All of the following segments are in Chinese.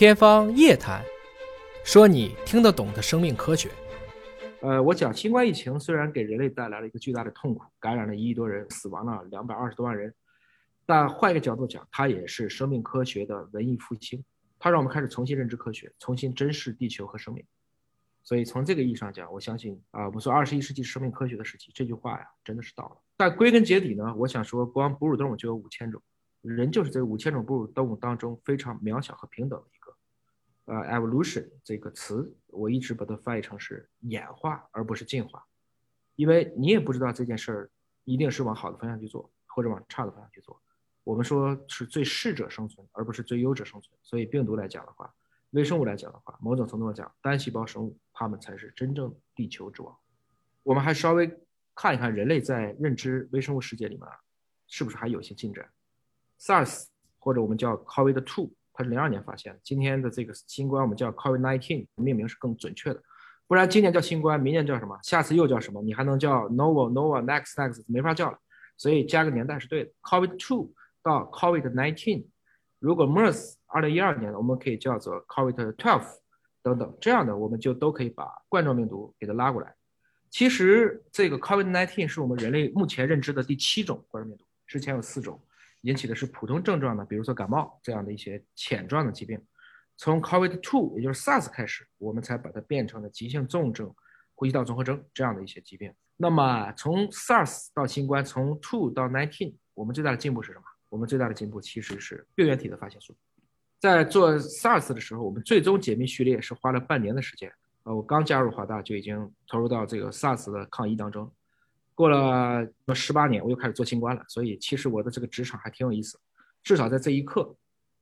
天方夜谭，说你听得懂的生命科学。呃，我讲新冠疫情虽然给人类带来了一个巨大的痛苦，感染了一亿多人，死亡了两百二十多万人，但换一个角度讲，它也是生命科学的文艺复兴，它让我们开始重新认知科学，重新珍视地球和生命。所以从这个意义上讲，我相信啊，我们说二十一世纪生命科学的时期，这句话呀，真的是到了。但归根结底呢，我想说，光哺乳动物就有五千种，人就是这五千种哺乳动物当中非常渺小和平等的。呃，evolution 这个词，我一直把它翻译成是演化，而不是进化，因为你也不知道这件事儿一定是往好的方向去做，或者往差的方向去做。我们说是最适者生存，而不是最优者生存。所以病毒来讲的话，微生物来讲的话，某种程度上讲，单细胞生物它们才是真正地球之王。我们还稍微看一看人类在认知微生物世界里面是不是还有一些进展。SARS 或者我们叫 COVID-2。它是零二年发现的。今天的这个新冠，我们叫 COVID-19，命名是更准确的。不然今年叫新冠，明年叫什么？下次又叫什么？你还能叫 Novel、Nova、Next、Next，没法叫了。所以加个年代是对的。COVID-2 到 COVID-19，如果 MERS 二零一二年的，我们可以叫做 COVID-12 等等，这样的我们就都可以把冠状病毒给它拉过来。其实这个 COVID-19 是我们人类目前认知的第七种冠状病毒，之前有四种。引起的是普通症状的，比如说感冒这样的一些浅状的疾病。从 COVID-2，也就是 SARS 开始，我们才把它变成了急性重症、呼吸道综合征这样的一些疾病。那么从 SARS 到新冠，从 two 到 nineteen，我们最大的进步是什么？我们最大的进步其实是病原体的发现速度。在做 SARS 的时候，我们最终解密序列是花了半年的时间。呃，我刚加入华大就已经投入到这个 SARS 的抗疫当中。过了十八年，我又开始做新冠了，所以其实我的这个职场还挺有意思。至少在这一刻，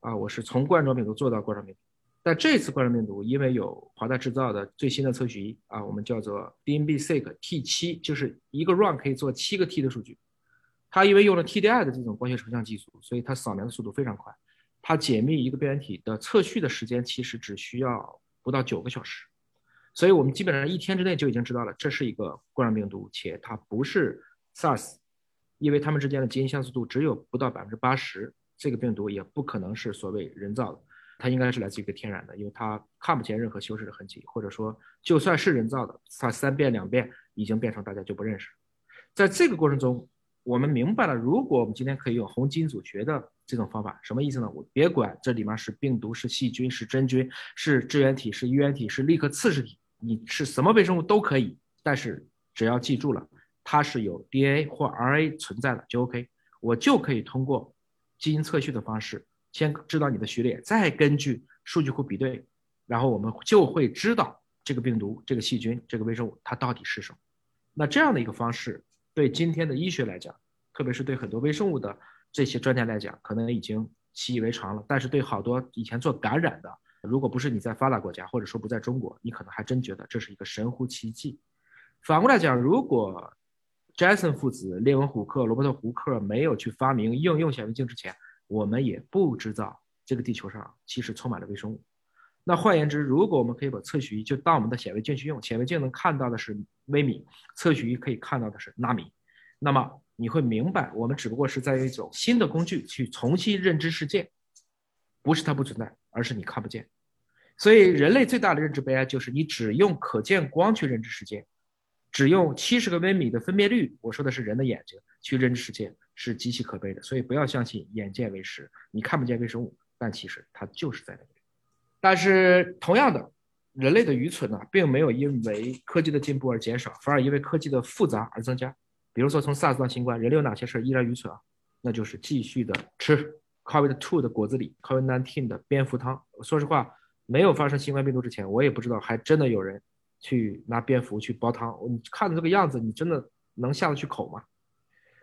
啊，我是从冠状病毒做到冠状病毒。但这次冠状病毒因为有华大制造的最新的测序仪啊，我们叫做 DNB-Seq T7，就是一个 run 可以做七个 T 的数据。它因为用了 TDI 的这种光学成像技术，所以它扫描的速度非常快。它解密一个病原体的测序的时间其实只需要不到九个小时。所以我们基本上一天之内就已经知道了，这是一个冠状病毒，且它不是 SARS，因为它们之间的基因相似度只有不到百分之八十，这个病毒也不可能是所谓人造的，它应该是来自于一个天然的，因为它看不见任何修饰的痕迹，或者说就算是人造的，它三变两变已经变成大家就不认识。在这个过程中，我们明白了，如果我们今天可以用红基因组学的这种方法，什么意思呢？我别管这里面是病毒、是细菌、是真菌、是支原体、是衣原体、是立刻次实体。你是什么微生物都可以，但是只要记住了，它是有 DNA 或 R A 存在的就 OK。我就可以通过基因测序的方式，先知道你的序列，再根据数据库比对，然后我们就会知道这个病毒、这个细菌、这个微生物它到底是什么。那这样的一个方式，对今天的医学来讲，特别是对很多微生物的这些专家来讲，可能已经习以为常了。但是对好多以前做感染的，如果不是你在发达国家，或者说不在中国，你可能还真觉得这是一个神乎其技。反过来讲，如果 Jason 父子、列文虎克、罗伯特胡克没有去发明应用显微镜之前，我们也不知道这个地球上其实充满了微生物。那换言之，如果我们可以把测序仪就当我们的显微镜去用，显微镜能看到的是微米，测序仪可以看到的是纳米，那么你会明白，我们只不过是在一种新的工具去重新认知世界，不是它不存在，而是你看不见。所以，人类最大的认知悲哀就是你只用可见光去认知世界，只用七十个微米的分辨率，我说的是人的眼睛去认知世界是极其可悲的。所以，不要相信眼见为实，你看不见微生物，但其实它就是在那里。但是，同样的，人类的愚蠢呢，并没有因为科技的进步而减少，反而因为科技的复杂而增加。比如说，从 SARS 到新冠，人类有哪些事依然愚蠢啊？那就是继续的吃 Covid two 的果子狸，Covid nineteen 的蝙蝠汤。说实话。没有发生新冠病毒之前，我也不知道还真的有人去拿蝙蝠去煲汤。你看的这个样子，你真的能下得去口吗？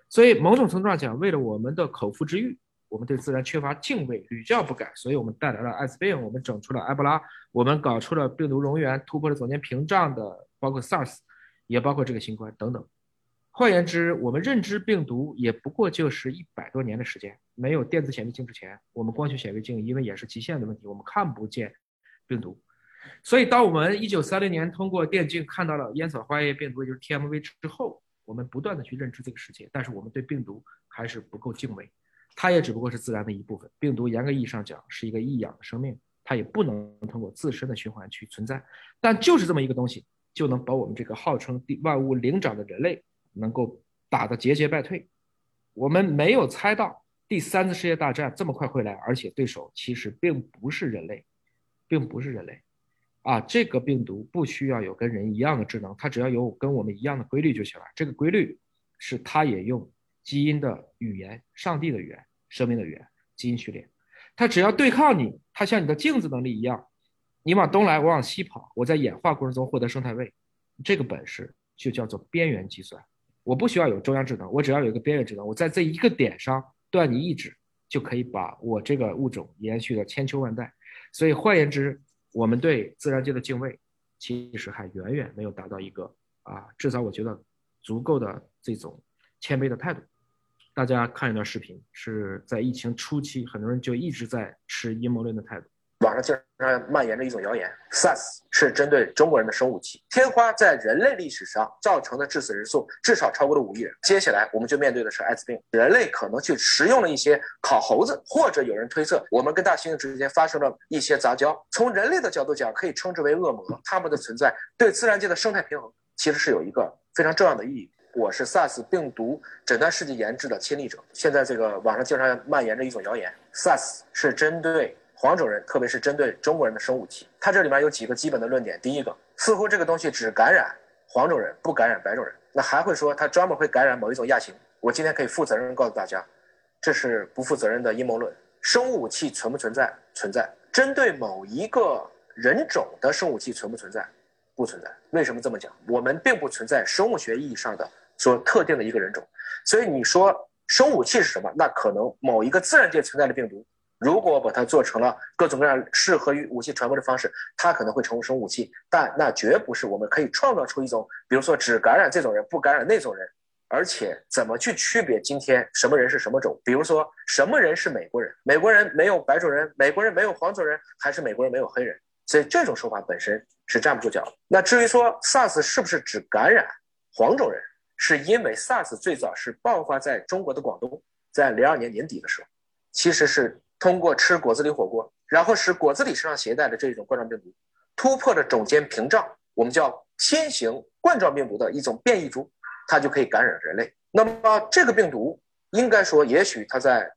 所以某种程度上讲，为了我们的口腹之欲，我们对自然缺乏敬畏，屡教不改，所以我们带来了艾滋病，我们整出了埃博拉，我们搞出了病毒溶源，突破了总监屏障的，包括 SARS，也包括这个新冠等等。换言之，我们认知病毒也不过就是一百多年的时间。没有电子显微镜之前，我们光学显微镜因为也是极限的问题，我们看不见。病毒，所以当我们一九三零年通过电镜看到了烟草花叶病毒，也就是 TMV 之后，我们不断的去认知这个世界，但是我们对病毒还是不够敬畏，它也只不过是自然的一部分。病毒严格意义上讲是一个异养的生命，它也不能通过自身的循环去存在。但就是这么一个东西，就能把我们这个号称万物灵长的人类能够打得节节败退。我们没有猜到第三次世界大战这么快会来，而且对手其实并不是人类，并不是人类。啊，这个病毒不需要有跟人一样的智能，它只要有跟我们一样的规律就行了。这个规律是它也用基因的语言、上帝的语言、生命的语言、基因序列。它只要对抗你，它像你的镜子能力一样，你往东来，我往西跑，我在演化过程中获得生态位，这个本事就叫做边缘计算。我不需要有中央智能，我只要有一个边缘智能，我在这一个点上断你一指，就可以把我这个物种延续了千秋万代。所以换言之。我们对自然界的敬畏，其实还远远没有达到一个啊，至少我觉得足够的这种谦卑的态度。大家看一段视频，是在疫情初期，很多人就一直在持阴谋论的态度。网上经常蔓延着一种谣言，SARS 是针对中国人的生物武器。天花在人类历史上造成的致死人数至少超过了五亿人。接下来我们就面对的是艾滋病，人类可能去食用了一些烤猴子，或者有人推测我们跟大猩猩之间发生了一些杂交。从人类的角度讲，可以称之为恶魔，他们的存在对自然界的生态平衡其实是有一个非常重要的意义。我是 SARS 病毒诊断试剂研制的亲历者。现在这个网上经常蔓延着一种谣言，SARS 是针对。黄种人，特别是针对中国人的生武器，它这里面有几个基本的论点。第一个，似乎这个东西只感染黄种人，不感染白种人。那还会说它专门会感染某一种亚型。我今天可以负责任告诉大家，这是不负责任的阴谋论。生物武器存不存在？存在。针对某一个人种的生物武器存不存在？不存在。为什么这么讲？我们并不存在生物学意义上的说特定的一个人种。所以你说生物武器是什么？那可能某一个自然界存在的病毒。如果把它做成了各种各样适合于武器传播的方式，它可能会成为生物武器，但那绝不是我们可以创造出一种，比如说只感染这种人，不感染那种人，而且怎么去区别今天什么人是什么种？比如说什么人是美国人？美国人没有白种人，美国人没有黄种人，还是美国人没有黑人？所以这种说法本身是站不住脚的。那至于说 SARS 是不是只感染黄种人，是因为 SARS 最早是爆发在中国的广东，在零二年年底的时候，其实是。通过吃果子狸火锅，然后使果子狸身上携带的这种冠状病毒突破了种间屏障，我们叫新型冠状病毒的一种变异株，它就可以感染人类。那么这个病毒应该说，也许它在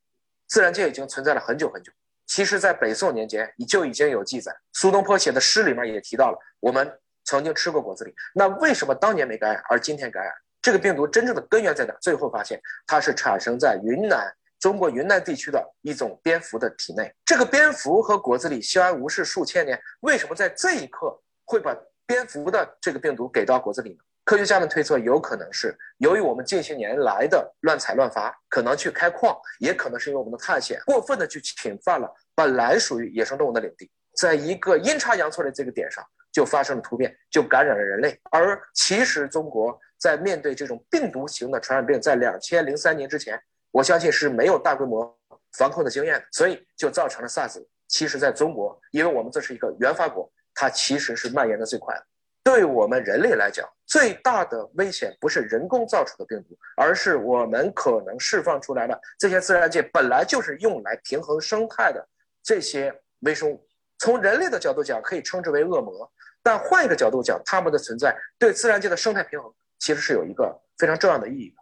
自然界已经存在了很久很久。其实，在北宋年间就已经有记载，苏东坡写的诗里面也提到了，我们曾经吃过果子狸。那为什么当年没感染，而今天感染？这个病毒真正的根源在哪？最后发现它是产生在云南。中国云南地区的一种蝙蝠的体内，这个蝙蝠和果子狸相安无事数千年，为什么在这一刻会把蝙蝠的这个病毒给到果子狸呢？科学家们推测，有可能是由于我们近些年来的乱采乱伐，可能去开矿，也可能是因为我们的探险过分的去侵犯了本来属于野生动物的领地，在一个阴差阳错的这个点上就发生了突变，就感染了人类。而其实中国在面对这种病毒型的传染病，在两千零三年之前。我相信是没有大规模防控的经验，所以就造成了 SARS。其实，在中国，因为我们这是一个原发国，它其实是蔓延的最快的。对我们人类来讲，最大的危险不是人工造出的病毒，而是我们可能释放出来的这些自然界本来就是用来平衡生态的这些微生物。从人类的角度讲，可以称之为恶魔；但换一个角度讲，它们的存在对自然界的生态平衡其实是有一个非常重要的意义的。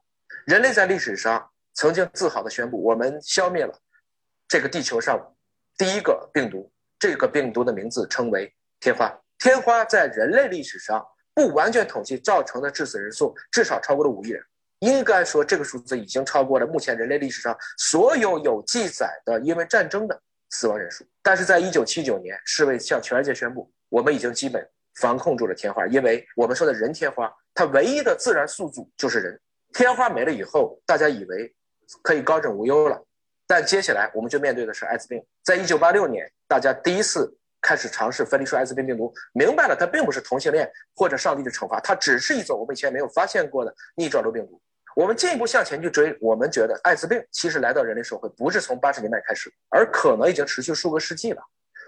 人类在历史上。曾经自豪地宣布，我们消灭了这个地球上第一个病毒。这个病毒的名字称为天花。天花在人类历史上不完全统计造成的致死人数至少超过了五亿人。应该说，这个数字已经超过了目前人类历史上所有有记载的因为战争的死亡人数。但是在一九七九年，世卫向全世界宣布，我们已经基本防控住了天花，因为我们说的人天花，它唯一的自然宿主就是人。天花没了以后，大家以为。可以高枕无忧了，但接下来我们就面对的是艾滋病。在一九八六年，大家第一次开始尝试分离出艾滋病病毒，明白了它并不是同性恋或者上帝的惩罚，它只是一种我们以前没有发现过的逆转录病毒。我们进一步向前去追，我们觉得艾滋病其实来到人类社会不是从八十年代开始，而可能已经持续数个世纪了。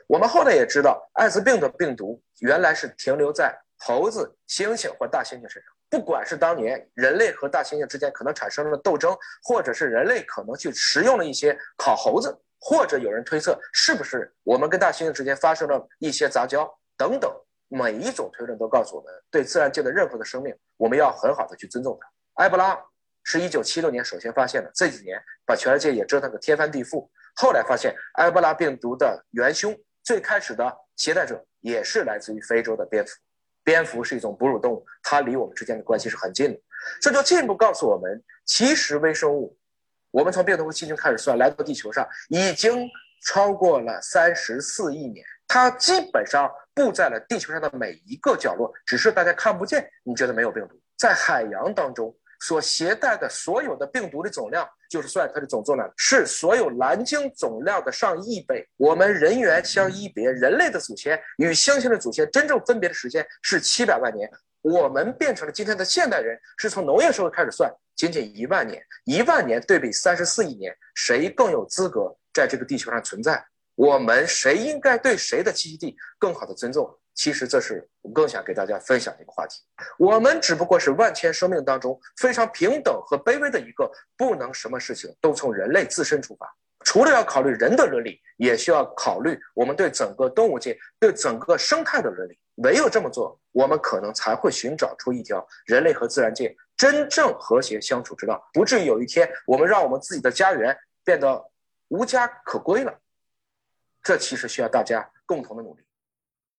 我们后来也知道，艾滋病的病毒原来是停留在猴子、猩猩或大猩猩身上。不管是当年人类和大猩猩之间可能产生了斗争，或者是人类可能去食用了一些烤猴子，或者有人推测是不是我们跟大猩猩之间发生了一些杂交等等，每一种推论都告诉我们，对自然界的任何的生命，我们要很好的去尊重它。埃博拉是一九七六年首先发现的，这几年把全世界也折腾个天翻地覆。后来发现埃博拉病毒的元凶，最开始的携带者也是来自于非洲的蝙蝠。蝙蝠是一种哺乳动物，它离我们之间的关系是很近的。这就进一步告诉我们，其实微生物，我们从病毒和细菌开始算，来到地球上已经超过了三十四亿年，它基本上布在了地球上的每一个角落，只是大家看不见。你觉得没有病毒？在海洋当中。所携带的所有的病毒的总量，就是算它的总重量，是所有蓝鲸总量的上亿倍。我们人猿相一别，人类的祖先与猩猩的祖先真正分别的时间是七百万年。我们变成了今天的现代人，是从农业社会开始算，仅仅一万年。一万年对比三十四亿年，谁更有资格在这个地球上存在？我们谁应该对谁的栖息地更好的尊重？其实这是我更想给大家分享的一个话题。我们只不过是万千生命当中非常平等和卑微的一个，不能什么事情都从人类自身出发。除了要考虑人的伦理，也需要考虑我们对整个动物界、对整个生态的伦理。唯有这么做，我们可能才会寻找出一条人类和自然界真正和谐相处之道，不至于有一天我们让我们自己的家园变得无家可归了。这其实需要大家共同的努力。